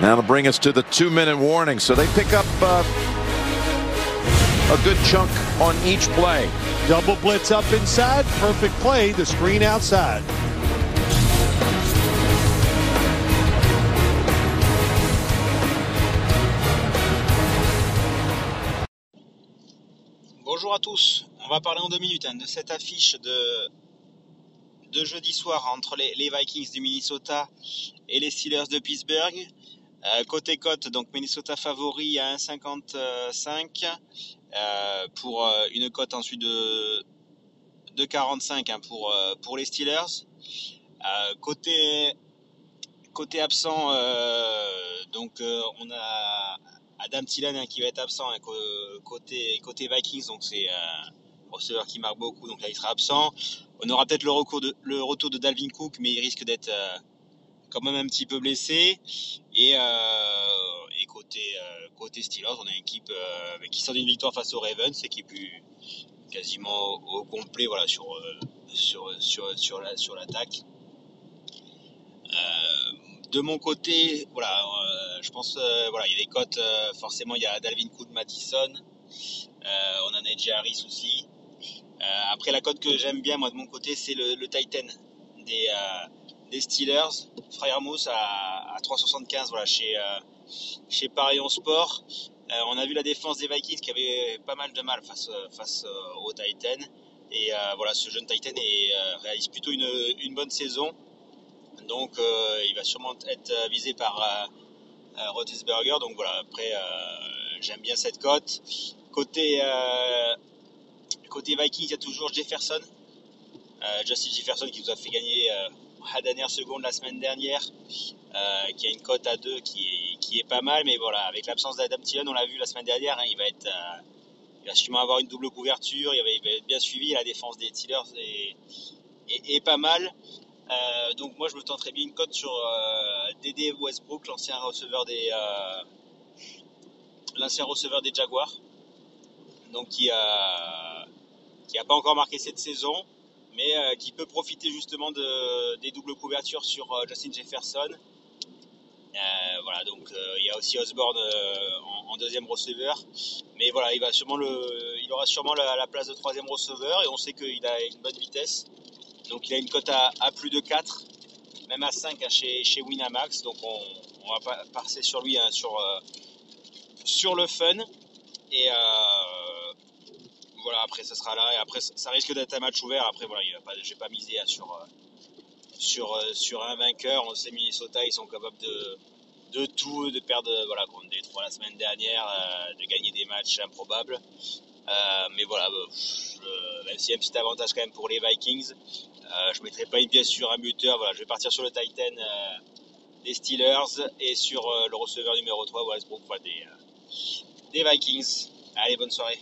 That'll bring us to the two-minute warning. So they pick up uh, a good chunk on each play. Double blitz up inside. Perfect play. The screen outside. Bonjour à tous. On va parler en deux minutes hein, de cette affiche de, de jeudi soir entre les, les, Vikings du Minnesota et les Steelers de Pittsburgh. Euh, côté cote, donc Minnesota favori à 1,55 euh, pour euh, une cote ensuite de, de 45 hein, pour, les Steelers. Côté, absent, donc on a Adam Thielen hein, qui va être absent hein, côté, Vikings, donc c'est un receveur qui marque beaucoup, donc là il sera absent. On aura peut-être le retour de Dalvin Cook, mais il risque d'être quand même un petit peu blessé. Et, euh, et côté, euh, côté Steelers, on a une équipe euh, qui sort d'une victoire face aux Ravens, équipe quasiment au, complet voilà, sur, sur, sur, sur, la, sur l'attaque. de mon côté, voilà, je pense, voilà, il y a des cotes, forcément, il y a Dalvin Cook, Madison, on a Nedji Harris aussi. après, la cote que j'aime bien, moi, de mon côté, c'est le Titan des, des Steelers, Mousse à, à 3,75 voilà, chez, euh, chez Parion Sport. Euh, on a vu la défense des Vikings qui avait pas mal de mal face, face euh, aux Titans. Et voilà, ce jeune Titan est, réalise plutôt une, bonne saison. Donc il va sûrement être visé par Roethlisberger. Donc voilà, après j'aime bien cette cote. Côté, côté Vikings, il y a toujours Jefferson. Justin Jefferson qui nous a fait gagner à dernière seconde la semaine dernière, euh, qui a une cote à 2 qui est, qui est pas mal, mais voilà, avec l'absence d'Adam Thielen, on l'a vu la semaine dernière, hein, il va être, euh, il va sûrement avoir une double couverture, il va, être bien suivi, la défense des Steelers est, est, pas mal. Euh, donc moi je me tenterais bien une cote sur euh, Dédé Westbrook, l'ancien receveur des l'ancien receveur des Jaguars, donc qui a qui a pas encore marqué cette saison, mais euh, qui peut profiter justement de, des doubles couvertures sur euh, Justin Jefferson. Euh, voilà, donc il y a aussi Osborne en, deuxième receveur, mais voilà, il va sûrement le, il aura sûrement la, la place de troisième receveur et on sait qu'il a une bonne vitesse, donc il a une cote à, plus de 4, même à 5 hein, chez, chez Winamax, donc on, on va passer sur lui hein, sur, sur le fun. Et après ça sera là et après ça risque d'être un match ouvert. Après voilà, je vais pas miser hein, sur euh, sur euh, sur un vainqueur. On sait Minnesota, ils sont capables de de tout, de perdre voilà contre Détroit la semaine dernière, euh, de gagner des matchs improbables. mais voilà, même s'il y a un petit avantage quand même pour les Vikings, je mettrai pas une pièce sur un buteur. Voilà, je vais partir sur le Titan des Steelers et sur le receveur numéro 3 Westbrook des des Vikings. Allez, bonne soirée.